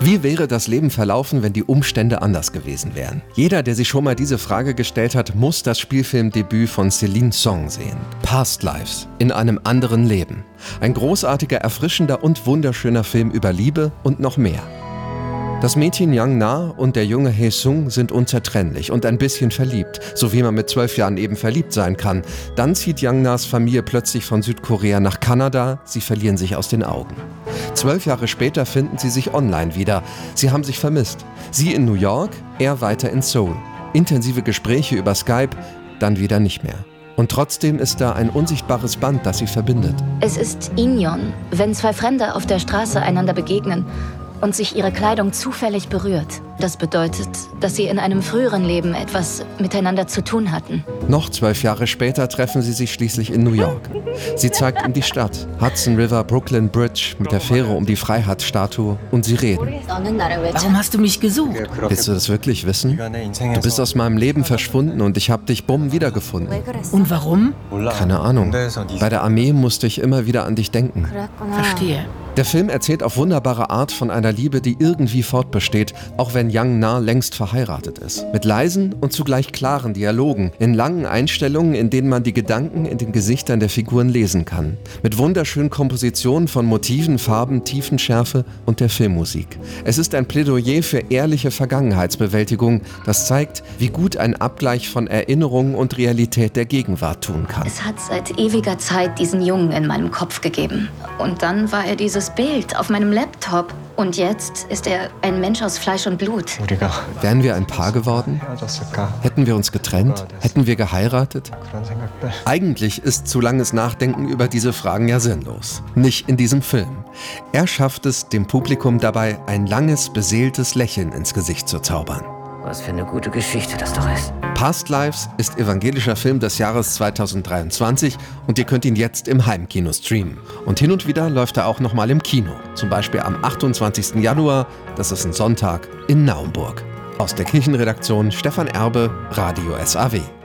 Wie wäre das Leben verlaufen, wenn die Umstände anders gewesen wären? Jeder, der sich schon mal diese Frage gestellt hat, muss das Spielfilmdebüt von Celine Song sehen. Past Lives, in einem anderen Leben. Ein großartiger, erfrischender und wunderschöner Film über Liebe und noch mehr. Das Mädchen Yang Na und der junge Hee Sung sind unzertrennlich und ein bisschen verliebt, so wie man mit zwölf Jahren eben verliebt sein kann. Dann zieht Yang Nas Familie plötzlich von Südkorea nach Kanada, sie verlieren sich aus den Augen. Zwölf Jahre später finden sie sich online wieder. Sie haben sich vermisst. Sie in New York, er weiter in Seoul. Intensive Gespräche über Skype, dann wieder nicht mehr. Und trotzdem ist da ein unsichtbares Band, das sie verbindet. Es ist Inyon, wenn zwei Fremde auf der Straße einander begegnen und sich ihre Kleidung zufällig berührt. Das bedeutet, dass sie in einem früheren Leben etwas miteinander zu tun hatten. Noch zwölf Jahre später treffen sie sich schließlich in New York. Sie zeigt ihm die Stadt, Hudson River, Brooklyn Bridge mit der Fähre um die Freiheitsstatue und sie reden. Warum hast du mich gesucht? Willst du das wirklich wissen? Du bist aus meinem Leben verschwunden und ich habe dich bumm wiedergefunden. Und warum? Keine Ahnung. Bei der Armee musste ich immer wieder an dich denken. Verstehe. Der Film erzählt auf wunderbare Art von einer Liebe, die irgendwie fortbesteht, auch wenn Yang Na längst verheiratet ist. Mit leisen und zugleich klaren Dialogen, in langen Einstellungen, in denen man die Gedanken in den Gesichtern der Figuren lesen kann. Mit wunderschönen Kompositionen von Motiven, Farben, Tiefenschärfe und der Filmmusik. Es ist ein Plädoyer für ehrliche Vergangenheitsbewältigung, das zeigt, wie gut ein Abgleich von Erinnerung und Realität der Gegenwart tun kann. Es hat seit ewiger Zeit diesen Jungen in meinem Kopf gegeben. Und dann war er dieses Bild auf meinem Laptop. Und jetzt ist er ein Mensch aus Fleisch und Blut. Wären wir ein Paar geworden? Hätten wir uns getrennt? Hätten wir geheiratet? Eigentlich ist zu langes Nachdenken über diese Fragen ja sinnlos. Nicht in diesem Film. Er schafft es, dem Publikum dabei ein langes, beseeltes Lächeln ins Gesicht zu zaubern. Was für eine gute Geschichte das doch ist. Past Lives ist evangelischer Film des Jahres 2023 und ihr könnt ihn jetzt im Heimkino streamen. Und hin und wieder läuft er auch nochmal im Kino. Zum Beispiel am 28. Januar, das ist ein Sonntag, in Naumburg. Aus der Kirchenredaktion Stefan Erbe, Radio SAW.